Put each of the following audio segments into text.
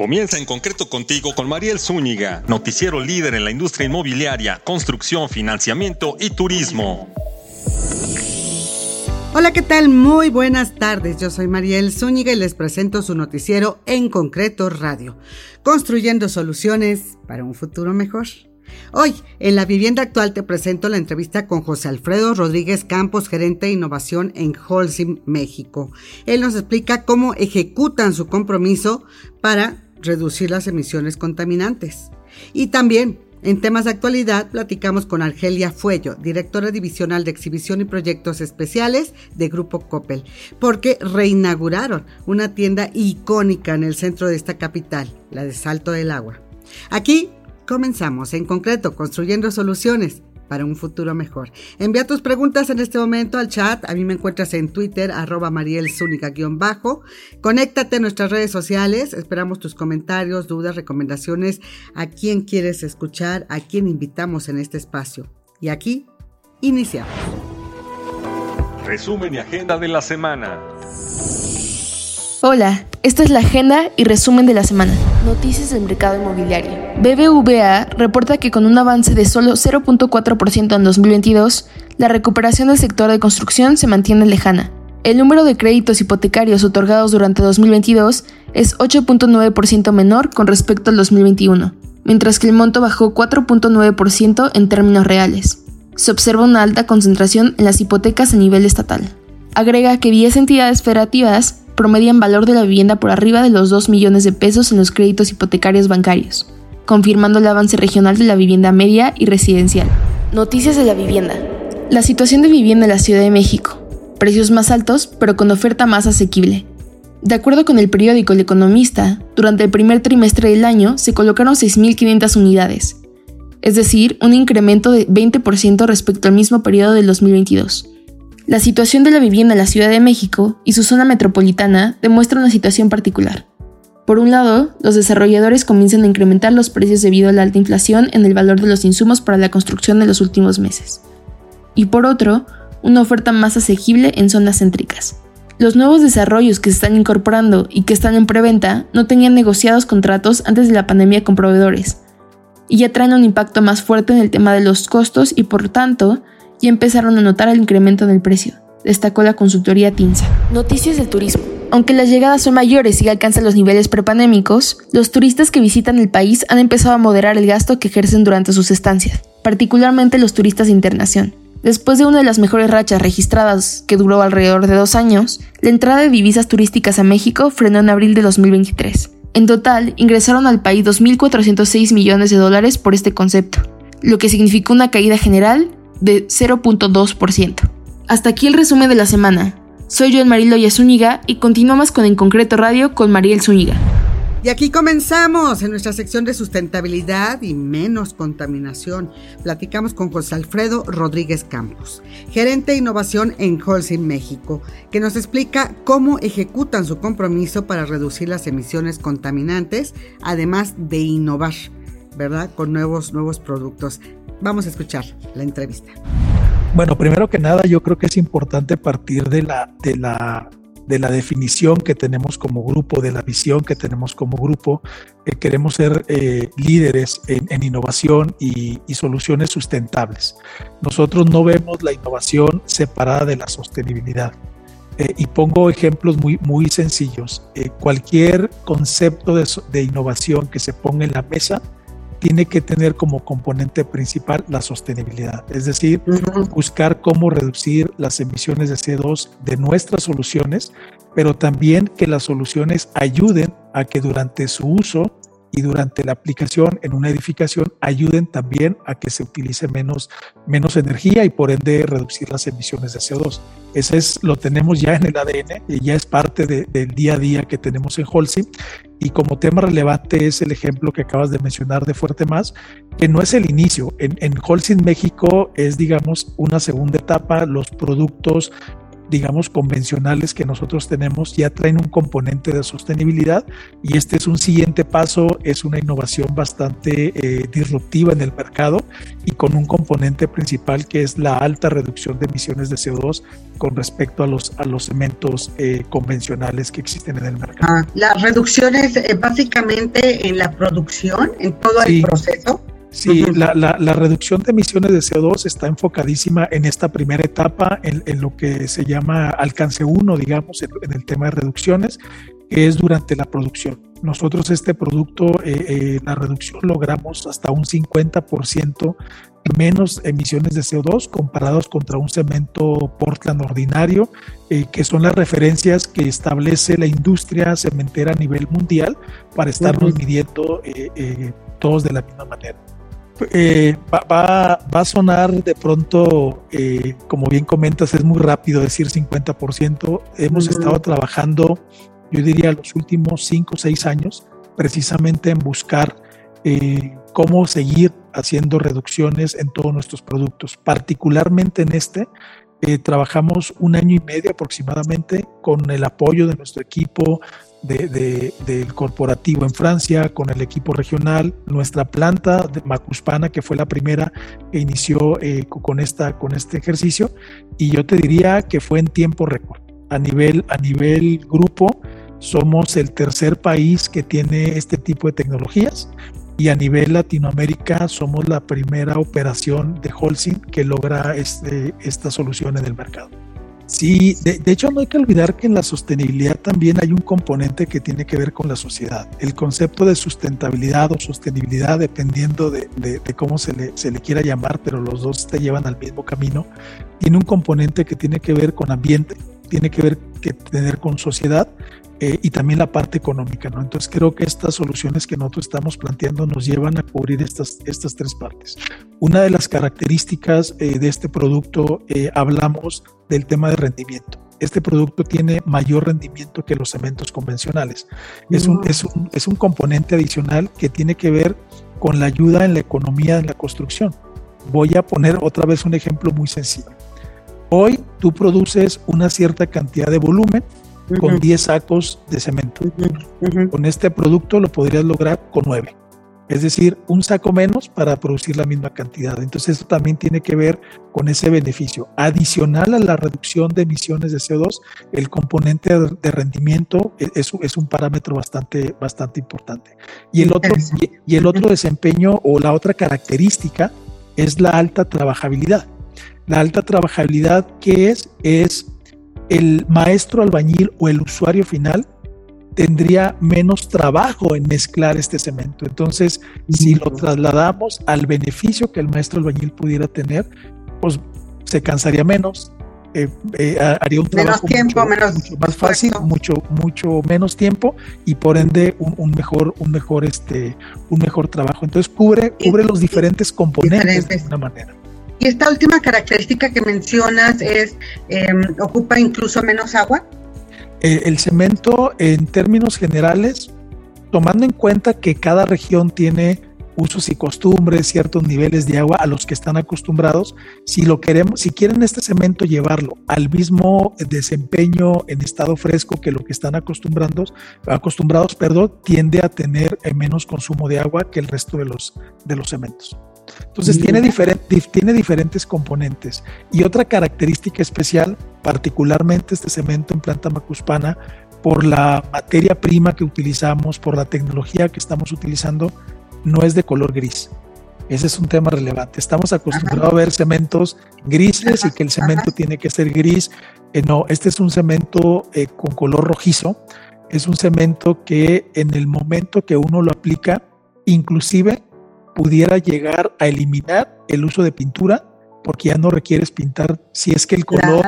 Comienza en concreto contigo con Mariel Zúñiga, noticiero líder en la industria inmobiliaria, construcción, financiamiento y turismo. Hola, ¿qué tal? Muy buenas tardes. Yo soy Mariel Zúñiga y les presento su noticiero en concreto radio, construyendo soluciones para un futuro mejor. Hoy, en la vivienda actual, te presento la entrevista con José Alfredo Rodríguez Campos, gerente de innovación en Holcim, México. Él nos explica cómo ejecutan su compromiso para reducir las emisiones contaminantes. Y también, en temas de actualidad, platicamos con Argelia Fuello, directora divisional de exhibición y proyectos especiales de Grupo Coppel, porque reinauguraron una tienda icónica en el centro de esta capital, la de Salto del Agua. Aquí comenzamos, en concreto, construyendo soluciones para un futuro mejor. Envía tus preguntas en este momento al chat. A mí me encuentras en Twitter, arroba bajo Conéctate a nuestras redes sociales. Esperamos tus comentarios, dudas, recomendaciones, a quién quieres escuchar, a quién invitamos en este espacio. Y aquí iniciamos. Resumen y agenda de la semana. Hola, esta es la agenda y resumen de la semana. Noticias del mercado inmobiliario. BBVA reporta que con un avance de solo 0.4% en 2022, la recuperación del sector de construcción se mantiene lejana. El número de créditos hipotecarios otorgados durante 2022 es 8.9% menor con respecto al 2021, mientras que el monto bajó 4.9% en términos reales. Se observa una alta concentración en las hipotecas a nivel estatal. Agrega que 10 entidades federativas promedian valor de la vivienda por arriba de los 2 millones de pesos en los créditos hipotecarios bancarios, confirmando el avance regional de la vivienda media y residencial. Noticias de la vivienda. La situación de vivienda en la Ciudad de México. Precios más altos, pero con oferta más asequible. De acuerdo con el periódico El Economista, durante el primer trimestre del año se colocaron 6.500 unidades, es decir, un incremento de 20% respecto al mismo periodo del 2022. La situación de la vivienda en la Ciudad de México y su zona metropolitana demuestra una situación particular. Por un lado, los desarrolladores comienzan a incrementar los precios debido a la alta inflación en el valor de los insumos para la construcción de los últimos meses. Y por otro, una oferta más asequible en zonas céntricas. Los nuevos desarrollos que se están incorporando y que están en preventa no tenían negociados contratos antes de la pandemia con proveedores, y ya traen un impacto más fuerte en el tema de los costos y por tanto y empezaron a notar el incremento en el precio, destacó la consultoría TINSA. Noticias del turismo. Aunque las llegadas son mayores y alcanzan los niveles prepandémicos, los turistas que visitan el país han empezado a moderar el gasto que ejercen durante sus estancias, particularmente los turistas de internación. Después de una de las mejores rachas registradas, que duró alrededor de dos años, la entrada de divisas turísticas a México frenó en abril de 2023. En total, ingresaron al país 2.406 millones de dólares por este concepto, lo que significó una caída general de 0.2%. Hasta aquí el resumen de la semana. Soy yo el Marilo Zúñiga y continuamos con En Concreto Radio con Mariel Zúñiga. Y aquí comenzamos en nuestra sección de sustentabilidad y menos contaminación. Platicamos con José Alfredo Rodríguez Campos, gerente de innovación en Holcim México, que nos explica cómo ejecutan su compromiso para reducir las emisiones contaminantes, además de innovar, ¿verdad? Con nuevos, nuevos productos. Vamos a escuchar la entrevista. Bueno, primero que nada, yo creo que es importante partir de la, de la, de la definición que tenemos como grupo, de la visión que tenemos como grupo. que queremos ser eh, líderes en, innovación y, soluciones sustentables. Nosotros no vemos la innovación separada de la sostenibilidad. Eh, y pongo ejemplos muy, muy sencillos. Eh, cualquier concepto de, de innovación que se ponga en la mesa tiene que tener como componente principal la sostenibilidad, es decir, buscar cómo reducir las emisiones de CO2 de nuestras soluciones, pero también que las soluciones ayuden a que durante su uso y durante la aplicación en una edificación ayuden también a que se utilice menos, menos energía y por ende reducir las emisiones de CO2. Ese es, lo tenemos ya en el ADN y ya es parte del día a día que tenemos en Holcim. Y como tema relevante es el ejemplo que acabas de mencionar de Fuerte Más, que no es el inicio. En, en Holcim México es, digamos, una segunda etapa. Los productos digamos, convencionales que nosotros tenemos ya traen un componente de sostenibilidad y este es un siguiente paso, es una innovación bastante eh, disruptiva en el mercado y con un componente principal que es la alta reducción de emisiones de CO2 con respecto a los, a los cementos eh, convencionales que existen en el mercado. Ah, las reducciones eh, básicamente en la producción, en todo el proceso. Sí, la, la, reducción de emisiones de CO2 está enfocadísima en esta primera etapa, en, en lo que se llama alcance 1, digamos, en, el tema de reducciones, que es durante la producción. Nosotros este producto, eh, eh, la reducción logramos hasta un 50% menos emisiones de CO2 comparados contra un cemento Portland ordinario, eh, que son las referencias que establece la industria cementera a nivel mundial para estarnos midiendo todos de la misma manera. Eh, va, a sonar de pronto, eh, como bien comentas, es muy rápido decir 50%. Hemos estado trabajando, yo diría, los últimos 5 o 6 años, precisamente en buscar eh, cómo seguir haciendo reducciones en todos nuestros productos, particularmente en este. Trabajamos un año y medio aproximadamente con el apoyo de nuestro equipo de, del corporativo en Francia, con el equipo regional, nuestra planta de Macuspana, que fue la primera que inició eh, con, esta, con este ejercicio, y yo te diría que fue en tiempo récord. A nivel, a nivel grupo, somos el tercer país que tiene este tipo de tecnologías y a nivel Latinoamérica somos la primera operación de Holcim que logra este, esta solución en el mercado. Sí, de, hecho no hay que olvidar que en la sostenibilidad también hay un componente que tiene que ver con la sociedad. El concepto de sustentabilidad o sostenibilidad, dependiendo de, cómo se le, se le, quiera llamar, pero los dos te llevan al mismo camino, tiene un componente que tiene que ver con ambiente, tiene que ver que tener con sociedad eh, y también la parte económica. ¿no? Entonces creo que estas soluciones que nosotros estamos planteando nos llevan a cubrir estas, estas tres partes. Una de las características eh, de este producto, eh, hablamos del tema de rendimiento. Este producto tiene mayor rendimiento que los cementos convencionales. Es un, es un, es un componente adicional que tiene que ver con la ayuda en la economía en la construcción. Voy a poner otra vez un ejemplo muy sencillo. Hoy tú produces una cierta cantidad de volumen con 10 sacos de cemento. Con este producto lo podrías lograr con 9. Es decir, un saco menos para producir la misma cantidad. Entonces, esto también tiene que ver con ese beneficio. Adicional a la reducción de emisiones de CO2, el componente de rendimiento e, es, es un parámetro bastante, bastante importante. Y el, otro, y el otro desempeño o la otra característica es la alta trabajabilidad. La alta trabajabilidad, ¿qué es? Es el maestro albañil o el usuario final tendría menos trabajo en mezclar este cemento. Entonces, si lo trasladamos al beneficio que el maestro albañil pudiera tener, pues se cansaría menos, eh, eh, haría un trabajo tiempo, mucho, menos más fácil, mucho mucho menos tiempo y por ende un, mejor un mejor este un mejor trabajo. Entonces cubre cubre los diferentes componentes de una manera. Y esta última característica que mencionas es, em, ocupa incluso menos agua. Eh, el cemento, en términos generales, tomando en cuenta que cada región tiene usos y costumbres, ciertos niveles de agua a los que están acostumbrados. Si lo queremos, si quieren este cemento llevarlo al mismo desempeño en estado fresco que lo que están acostumbrados, acostumbrados, perdón, tiende a tener menos consumo de agua que el resto de los de los cementos. Entonces tiene, tiene diferentes componentes. Y otra característica especial, particularmente este cemento en planta macuspana, por la materia prima que utilizamos, por la tecnología que estamos utilizando, no es de color gris. Ese es un tema relevante. Estamos acostumbrados a ver cementos grises y que el cemento tiene que ser gris. Eh, no, este es un cemento eh, con color rojizo. Es un cemento que en el momento que uno lo aplica, inclusive pudiera llegar a eliminar el uso de pintura porque ya no requieres pintar. Si es que el color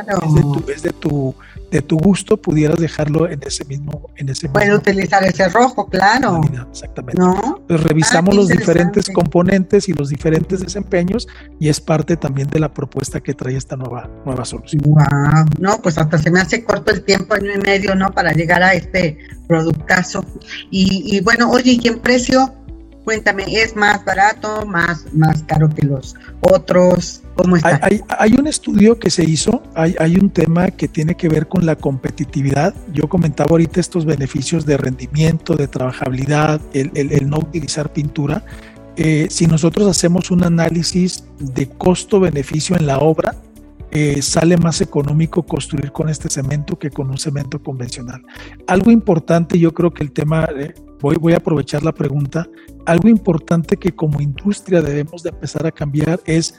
es, de tu, de tu, gusto pudieras dejarlo en ese mismo en ese utilizar ese rojo claro. exactamente. Revisamos ah, los diferentes componentes y los diferentes desempeños y es parte también de la propuesta que trae esta nueva nueva solución. Wow no pues hasta se me hace corto el tiempo año y medio no para llegar a este productazo. Y, y bueno oye y en precio Cuéntame, ¿es más barato, más, más caro que los otros? ¿Cómo está? Hay, un estudio que se hizo, hay, hay, un tema que tiene que ver con la competitividad. Yo comentaba ahorita estos beneficios de rendimiento, de trabajabilidad, el, el, no utilizar pintura. Eh, si nosotros hacemos un análisis de costo-beneficio en la obra, eh, sale más económico construir con este cemento que con un cemento convencional. Algo importante, yo creo que el tema, eh, voy, a aprovechar la pregunta, algo importante que como industria debemos de empezar a cambiar es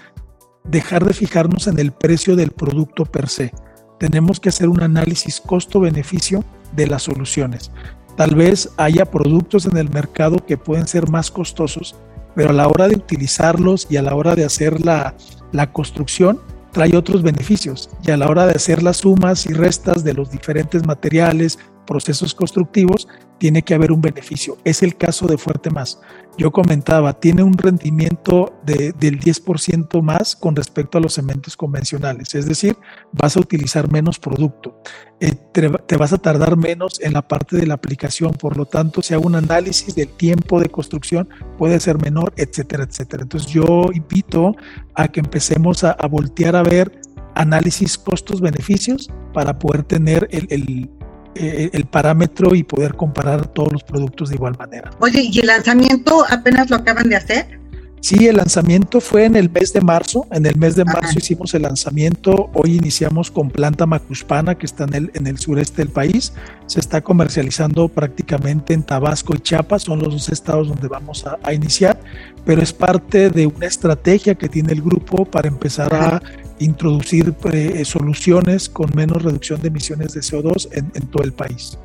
dejar de fijarnos en el precio del producto per se. Tenemos que hacer un análisis costo-beneficio de las soluciones. Tal vez haya productos en el mercado que pueden ser más costosos, pero a la hora de utilizarlos y a la hora de hacer la, la construcción, trae otros beneficios y a la hora de hacer las sumas y restas de los diferentes materiales, procesos constructivos, tiene que haber un beneficio. Es el caso de Fuerte Más. Yo comentaba, tiene un rendimiento de, del 10% más con respecto a los cementos convencionales, es decir, vas a utilizar menos producto, eh, te, vas a tardar menos en la parte de la aplicación, por lo tanto, si hago un análisis del tiempo de construcción, puede ser menor, etcétera, etcétera. Entonces yo invito a que empecemos a, voltear a ver análisis costos-beneficios para poder tener el eh, el parámetro y poder comparar todos los productos de igual manera. Oye, ¿y el lanzamiento apenas lo acaban de hacer? Sí, el lanzamiento fue en el mes de marzo. En el mes de marzo hicimos el lanzamiento. Hoy iniciamos con planta macuspana, que está en el, en el sureste del país. Se está comercializando prácticamente en Tabasco y Chiapas. Son los dos estados donde vamos a, iniciar. Pero es parte de una estrategia que tiene el grupo para empezar a introducir eh, soluciones con menos reducción de emisiones de CO2 en, en todo el país.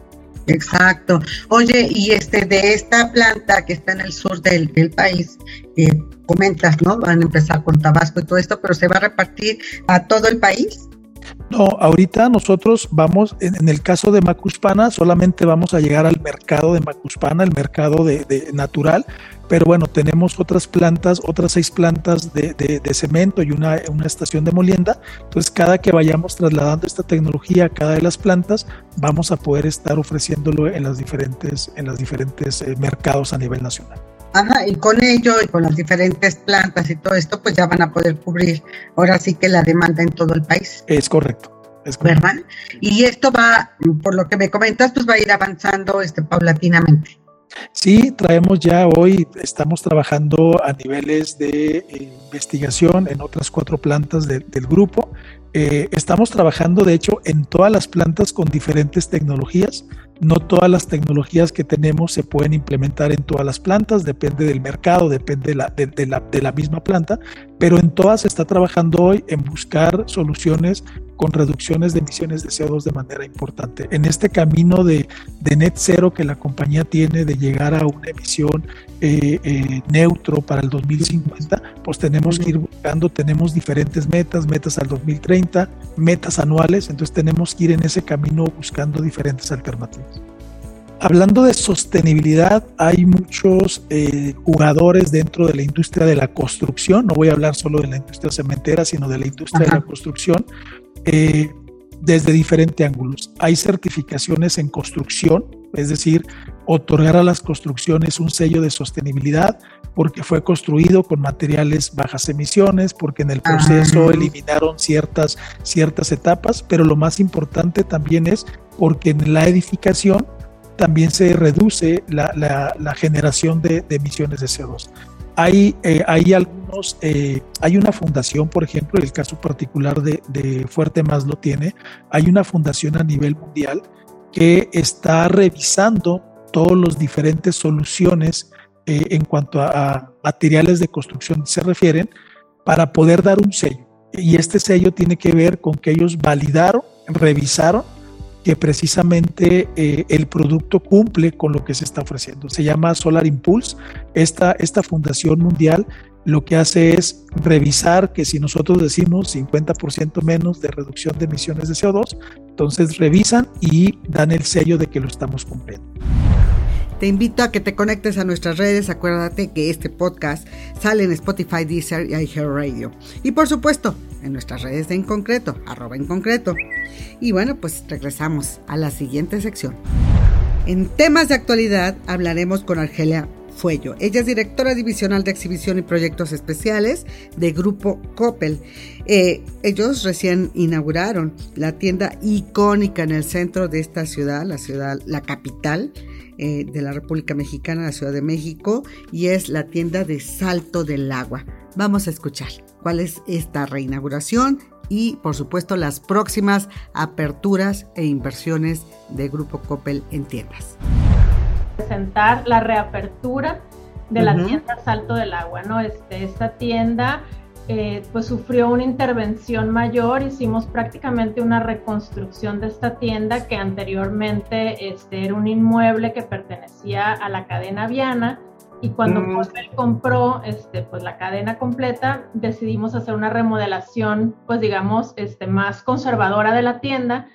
Exacto. Oye, y este de esta planta que está en el sur del, país, eh, comentas, ¿no? Van a empezar con Tabasco y todo esto, pero se va a repartir a todo el país. No, ahorita nosotros vamos, en, el caso de Macuspana, solamente vamos a llegar al mercado de Macuspana, el mercado de, natural, pero bueno, tenemos otras plantas, otras seis plantas de, cemento y una, una, estación de molienda. Entonces, cada que vayamos trasladando esta tecnología a cada de las plantas, vamos a poder estar ofreciéndolo en las diferentes, en los diferentes eh, mercados a nivel nacional. Ajá, y con ello y con las diferentes plantas y todo esto, pues ya van a poder cubrir ahora sí que la demanda en todo el país. Es correcto. Es correcto. ¿Verdad? Y esto va, por lo que me comentas, pues va a ir avanzando este, paulatinamente. Sí, traemos ya hoy, estamos trabajando a niveles de eh, investigación en otras cuatro plantas del grupo. Eh, estamos trabajando, de hecho, en todas las plantas con diferentes tecnologías. No todas las tecnologías que tenemos se pueden implementar en todas las plantas, depende del mercado, depende de la, de, la, de la misma planta, pero en todas se está trabajando hoy en buscar soluciones con reducciones de emisiones de CO2 de manera importante. En este camino de, de net cero que la compañía tiene de llegar a una emisión eh, eh, neutro para el 2050, pues tenemos que ir buscando, tenemos diferentes metas, metas al 2030, metas anuales, entonces tenemos que ir en ese camino buscando diferentes alternativas. Hablando de sostenibilidad, hay muchos eh, jugadores dentro de la industria de la construcción, no voy a hablar solo de la industria cementera, sino de la industria de la construcción, eh, desde diferentes ángulos. Hay certificaciones en construcción, es decir, otorgar a las construcciones un sello de sostenibilidad porque fue construido con materiales bajas emisiones, porque en el proceso eliminaron ciertas, ciertas etapas, pero lo más importante también es porque en la edificación también se reduce la, generación de, emisiones de CO2. Hay, eh, hay algunos, eh, hay una fundación, por ejemplo, el caso particular de, Fuerte Más lo tiene, hay una fundación a nivel mundial que está revisando todas las diferentes soluciones eh, en cuanto a, materiales de construcción se refieren para poder dar un sello. Y este sello tiene que ver con que ellos validaron, revisaron que precisamente eh, el producto cumple con lo que se está ofreciendo. Se llama Solar Impulse. Esta, esta fundación mundial lo que hace es revisar que si nosotros decimos 50% menos de reducción de emisiones de CO2, entonces revisan y dan el sello de que lo estamos cumpliendo. Te invito a que te conectes a nuestras redes. Acuérdate que este podcast sale en Spotify, Deezer y iHeartRadio. Y por supuesto, en nuestras redes de En Concreto, arroba En Concreto. Y bueno, pues regresamos a la siguiente sección. En temas de actualidad hablaremos con Argelia Fuello. Ella es directora divisional de exhibición y proyectos especiales de Grupo Coppel. Eh, ellos recién inauguraron la tienda icónica en el centro de esta ciudad, la ciudad, la capital eh, de la República Mexicana, la Ciudad de México, y es la tienda de Salto del Agua. Vamos a escuchar cuál es esta reinauguración y por supuesto las próximas aperturas e inversiones de Grupo Coppel en tiendas. Presentar la reapertura de la tienda Salto del Agua, ¿no? Este, esta tienda eh, pues sufrió una intervención mayor, hicimos prácticamente una reconstrucción de esta tienda que anteriormente este, era un inmueble que pertenecía a la cadena Viana y cuando mm. compró este, pues, la cadena completa, decidimos hacer una remodelación, pues digamos, este, más conservadora de la tienda.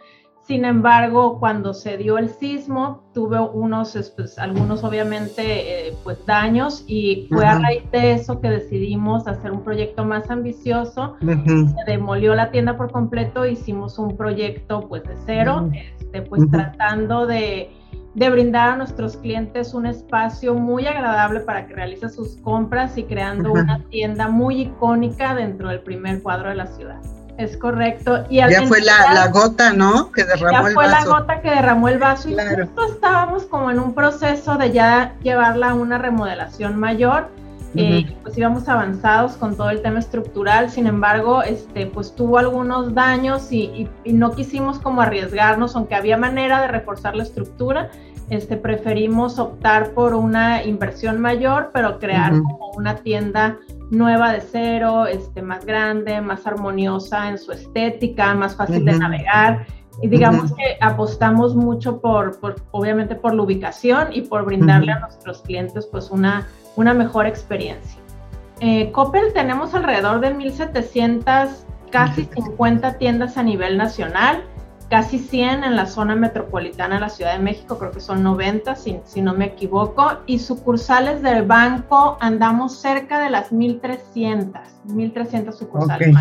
Sin embargo, cuando se dio el sismo, tuve unos, pues, algunos obviamente, eh, pues daños y fue a raíz de eso que decidimos hacer un proyecto más ambicioso. Se demolió la tienda por completo, hicimos un proyecto pues de cero, este, pues tratando de de brindar a nuestros clientes un espacio muy agradable para que realice sus compras y creando una tienda muy icónica dentro del primer cuadro de la ciudad. Es correcto. Y ya fue la, gota, ¿no? Que derramó el vaso. Ya fue la gota que derramó el vaso y justo estábamos como en un proceso de ya llevarla a una remodelación mayor. Eh, pues íbamos avanzados con todo el tema estructural, sin embargo, este, pues tuvo algunos daños y, no quisimos como arriesgarnos, aunque había manera de reforzar la estructura, este, preferimos optar por una inversión mayor, pero crear como una tienda nueva de cero, este, más grande, más armoniosa en su estética, más fácil de navegar. Y digamos que apostamos mucho por, por, obviamente, por la ubicación y por brindarle a nuestros clientes pues una una mejor experiencia. Eh, Coppel tenemos alrededor de 1.700, casi 50 tiendas a nivel nacional, casi 100 en la zona metropolitana de la Ciudad de México, creo que son 90 si, si no me equivoco, y sucursales del banco andamos cerca de las 1.300, 1.300 sucursales.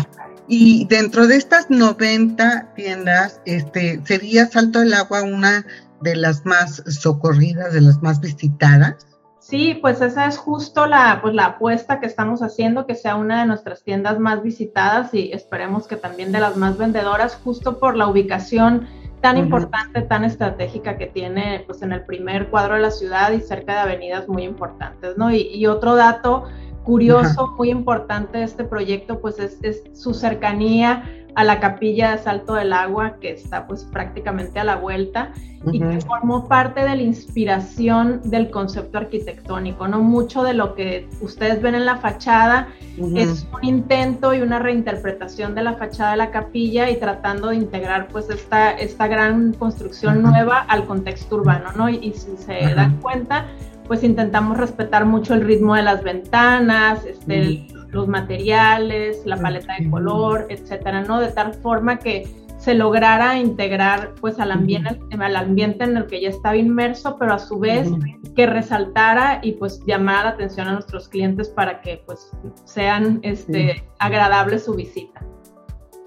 Y dentro de estas 90 tiendas, este, ¿sería Salto del Agua una de las más socorridas, de las más visitadas? Sí, pues esa es justo la, pues la apuesta que estamos haciendo, que sea una de nuestras tiendas más visitadas y esperemos que también de las más vendedoras, justo por la ubicación tan importante, tan estratégica que tiene pues en el primer cuadro de la ciudad y cerca de avenidas muy importantes, ¿no? Y, otro dato curioso, muy importante de este proyecto, pues es, es su cercanía a la capilla de Salto del Agua, que está pues prácticamente a la vuelta y que formó parte de la inspiración del concepto arquitectónico, ¿no? Mucho de lo que ustedes ven en la fachada es un intento y una reinterpretación de la fachada de la capilla y tratando de integrar pues esta, esta gran construcción nueva al contexto urbano, ¿no? Y, si se dan cuenta, pues intentamos respetar mucho el ritmo de las ventanas, este, los materiales, la paleta de color, etcétera, ¿no? De tal forma que se lograra integrar pues al ambiente, al ambiente en el que ya estaba inmerso, pero a su vez que resaltara y pues llamara la atención a nuestros clientes para que pues sean este, agradable su visita.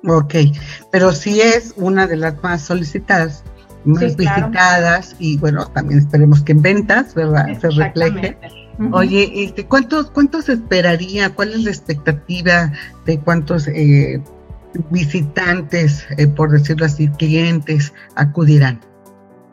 Ok, pero sí es una de las más solicitadas, más visitadas y bueno, también esperemos que en ventas, ¿verdad? Se refleje. Oye, este, ¿cuántos, ¿cuántos esperaría? ¿Cuál es la expectativa de cuántos eh, visitantes, eh, por decirlo así, clientes acudirán?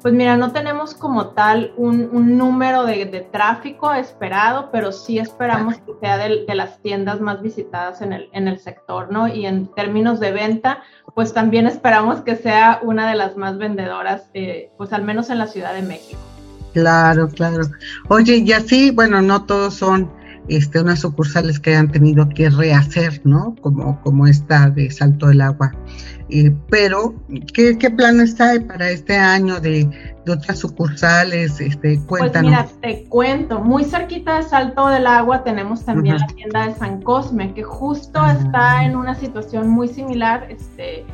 Pues mira, no tenemos como tal un, número de, tráfico esperado, pero sí esperamos que sea de, las tiendas más visitadas en el, en el sector, ¿no? Y en términos de venta, pues también esperamos que sea una de las más vendedoras, eh, pues al menos en la Ciudad de México. Claro, claro. Oye, y así, bueno, no todos son este, unas sucursales que han tenido que rehacer, ¿no? Como, como esta de Salto del Agua. Eh, pero, ¿qué, ¿qué, planes hay para este año de, otras sucursales? Este, cuéntanos. Pues mira, te cuento, muy cerquita de Salto del Agua tenemos también la tienda de San Cosme, que justo está en una situación muy similar, este,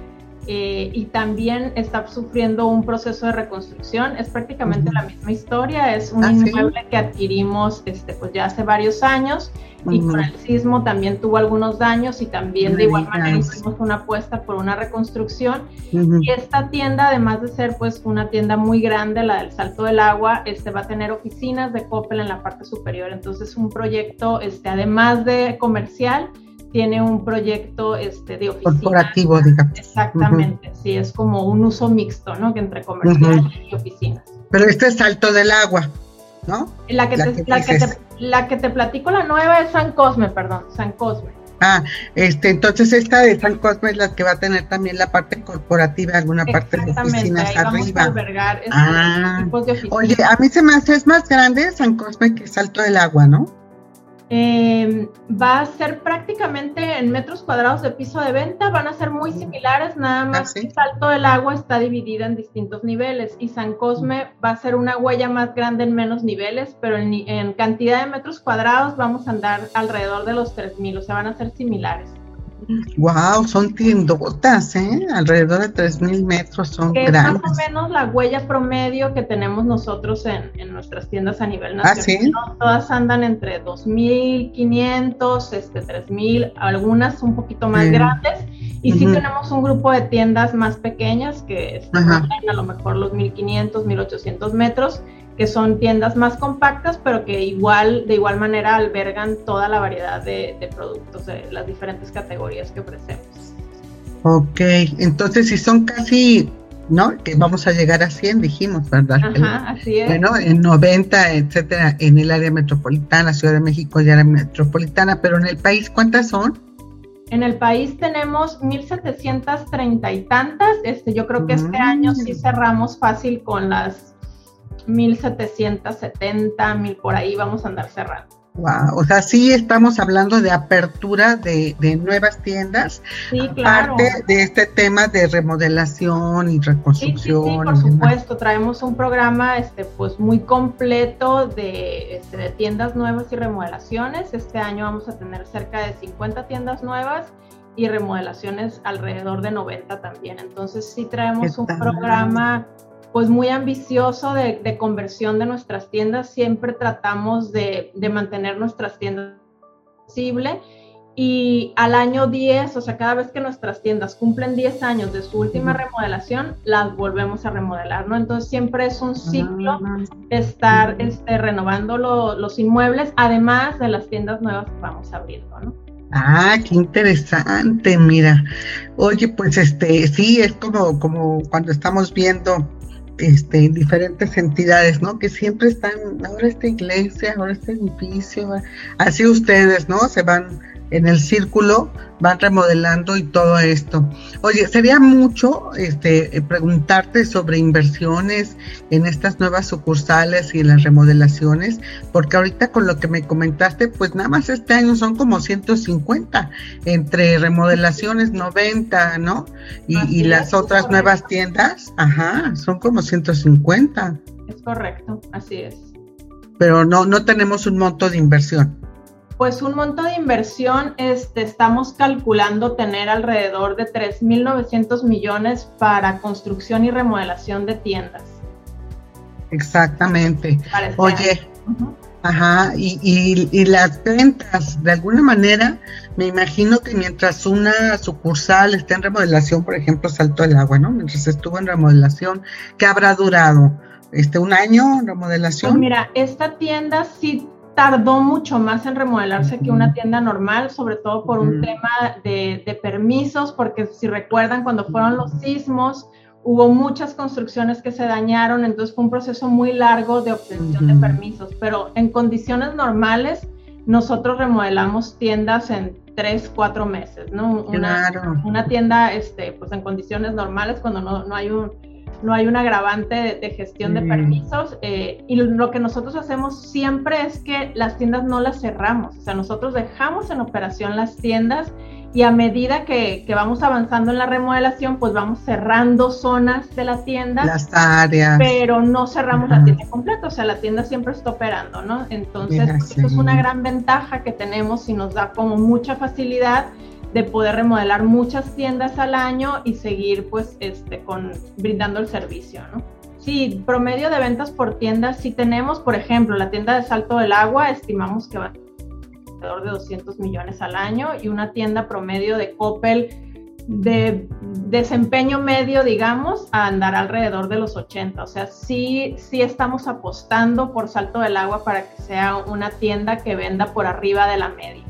eh, y también está sufriendo un proceso de reconstrucción. Es prácticamente la misma historia, es un ah, inmueble que adquirimos este, pues ya hace varios años y con el sismo también tuvo algunos daños y también de igual manera hicimos una apuesta por una reconstrucción. Y esta tienda, además de ser pues una tienda muy grande, la del Salto del Agua, este, va a tener oficinas de Coppel en la parte superior. Entonces un proyecto, este, además de comercial, tiene un proyecto este, de oficina. Corporativo, digamos. Exactamente, sí, es como un uso mixto, ¿no? Que entre comercial y oficinas. Pero este es Salto del Agua, ¿no? La que, te, la, que te, la que te platico, la nueva es San Cosme, perdón, San Cosme. Ah, este, entonces esta de San Cosme es la que va a tener también la parte corporativa, alguna parte de oficinas ahí arriba. Vamos a albergar este ah, tipos de oficinas. Oye, a mí se me hace es más grande San Cosme que Salto del Agua, ¿no? Eh, va a ser prácticamente en metros cuadrados de piso de venta, van a ser muy similares, nada más que Salto del Agua está dividida en distintos niveles y San Cosme va a ser una huella más grande en menos niveles, pero en, en cantidad de metros cuadrados vamos a andar alrededor de los 3.000, o sea, van a ser similares. Wow, son tiendotas, ¿eh? Alrededor de 3.000 metros, son que grandes. Es más o menos la huella promedio que tenemos nosotros en, en nuestras tiendas a nivel ¿Ah, nacional. Todas andan entre 2.500, este, 3.000, algunas un poquito más grandes. Y sí tenemos un grupo de tiendas más pequeñas que están a lo mejor los 1.500, 1.800 metros que son tiendas más compactas, pero que igual, de igual manera albergan toda la variedad de, productos de las diferentes categorías que ofrecemos. Ok, entonces si son casi, ¿no? Que vamos a llegar a 100, dijimos, ¿verdad? Ajá, así es. Bueno, en 90, etcétera, en el área metropolitana, Ciudad de México y área metropolitana, pero en el país, ¿cuántas son? En el país tenemos 1.730 y tantas. Este, yo creo que este año sí mm. cerramos fácil con las 1770, mil por ahí vamos a andar cerrando. Wow, o sea, sí estamos hablando de apertura de, nuevas tiendas, sí, claro. aparte de este tema de remodelación y reconstrucción. Sí, sí, por supuesto, traemos un programa este, pues muy completo de, este, de tiendas nuevas y remodelaciones. Este año vamos a tener cerca de 50 tiendas nuevas y remodelaciones alrededor de 90 también. Entonces sí traemos un programa pues muy ambicioso de, conversión de nuestras tiendas. Siempre tratamos de, mantener nuestras tiendas posible y al año 10, o sea, cada vez que nuestras tiendas cumplen 10 años de su última remodelación, las volvemos a remodelar, ¿no? Entonces siempre es un ciclo ah, estar este, renovando los inmuebles, además de las tiendas nuevas que vamos abriendo, ¿no? Ah, qué interesante, mira. Oye, pues este, sí, es como, como cuando estamos viendo este, diferentes entidades, ¿no? Que siempre están, ahora esta iglesia, ahora este edificio, así ustedes, ¿no? Se van en el círculo van remodelando y todo esto. Oye, sería mucho este, preguntarte sobre inversiones en estas nuevas sucursales y en las remodelaciones, porque ahorita con lo que me comentaste, pues nada más este año son como 150, entre remodelaciones 90, ¿no? Y, las otras nuevas tiendas, ajá, son como 150. Es correcto, así es. Pero no, no tenemos un monto de inversión. Pues un monto de inversión, este, estamos calculando tener alrededor de 3.900 millones para construcción y remodelación de tiendas. Exactamente. Oye, ajá, y, y, las ventas, de alguna manera, me imagino que mientras una sucursal esté en remodelación, por ejemplo, Salto del Agua, ¿no? Mientras estuvo en remodelación, ¿qué habrá durado? Este, un año remodelación. Pues mira, esta tienda sí tardó mucho más en remodelarse que una tienda normal, sobre todo por un tema de, permisos, porque si recuerdan, cuando fueron los sismos, hubo muchas construcciones que se dañaron, entonces fue un proceso muy largo de obtención de permisos, pero en condiciones normales, nosotros remodelamos tiendas en tres, cuatro meses, ¿no? Una, una tienda, este, pues en condiciones normales, cuando no, no hay un no hay un agravante de, gestión de permisos eh, y lo que nosotros hacemos siempre es que las tiendas no las cerramos, o sea, nosotros dejamos en operación las tiendas y a medida que, vamos avanzando en la remodelación, pues vamos cerrando zonas de la tienda. Las áreas. Pero no cerramos la tienda completa, o sea, la tienda siempre está operando, ¿no? Entonces, eso es una gran ventaja que tenemos y nos da como mucha facilidad de poder remodelar muchas tiendas al año y seguir pues este con brindando el servicio, ¿no? Sí, promedio de ventas por tienda sí tenemos, por ejemplo, la tienda de Salto del Agua estimamos que va alrededor de 200 millones al año y una tienda promedio de Coppel de desempeño medio, digamos, a andar alrededor de los 80. O sea, sí, sí estamos apostando por Salto del Agua para que sea una tienda que venda por arriba de la media.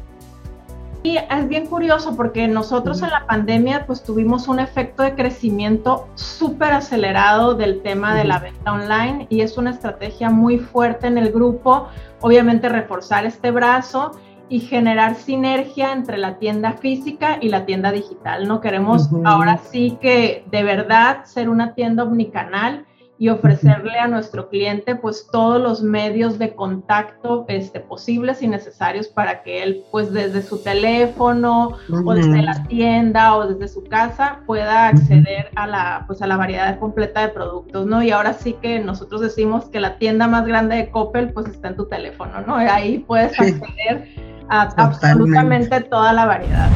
Y es bien curioso porque nosotros en la pandemia pues tuvimos un efecto de crecimiento súper acelerado del tema de la venta online y es una estrategia muy fuerte en el grupo, obviamente reforzar este brazo y generar sinergia entre la tienda física y la tienda digital. No queremos ahora sí que de verdad ser una tienda omnicanal y ofrecerle a nuestro cliente pues todos los medios de contacto este, posibles y necesarios para que él pues desde su teléfono o desde la tienda o desde su casa pueda acceder a la pues a la variedad completa de productos, ¿no? Y ahora sí que nosotros decimos que la tienda más grande de Coppel pues está en tu teléfono, ¿no? Ahí puedes acceder a absolutamente toda la variedad.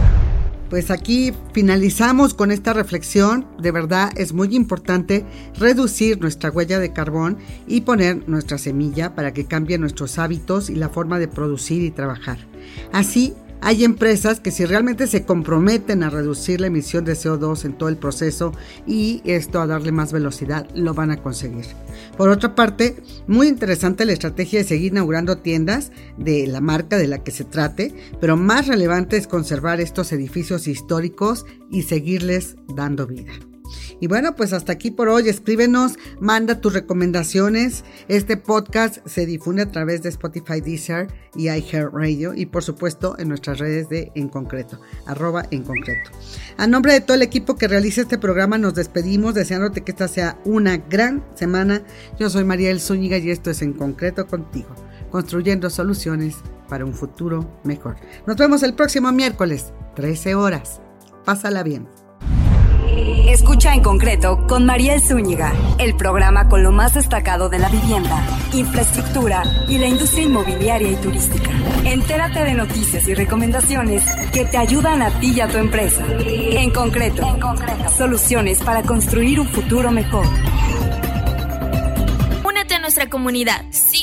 Pues aquí finalizamos con esta reflexión. De verdad es muy importante reducir nuestra huella de carbón y poner nuestra semilla para que cambie nuestros hábitos y la forma de producir y trabajar. Así hay empresas que si realmente se comprometen a reducir la emisión de CO2 en todo el proceso y esto a darle más velocidad, lo van a conseguir. Por otra parte, muy interesante la estrategia de seguir inaugurando tiendas de la marca de la que se trate, pero más relevante es conservar estos edificios históricos y seguirles dando vida. Y bueno, pues hasta aquí por hoy. Escríbenos, manda tus recomendaciones. Este podcast se difunde a través de Spotify, Deezer y iHeartRadio y por supuesto en nuestras redes de En Concreto, arroba En Concreto. A nombre de todo el equipo que realiza este programa nos despedimos deseándote que esta sea una gran semana. Yo soy María Zúñiga y esto es En Concreto contigo, construyendo soluciones para un futuro mejor. Nos vemos el próximo miércoles, 13 horas. Pásala bien. Escucha en concreto con Mariel Zúñiga, el programa con lo más destacado de la vivienda, infraestructura y la industria inmobiliaria y turística. Entérate de noticias y recomendaciones que te ayudan a ti y a tu empresa. En concreto, en concreto. soluciones para construir un futuro mejor. Únete a nuestra comunidad. Sociales.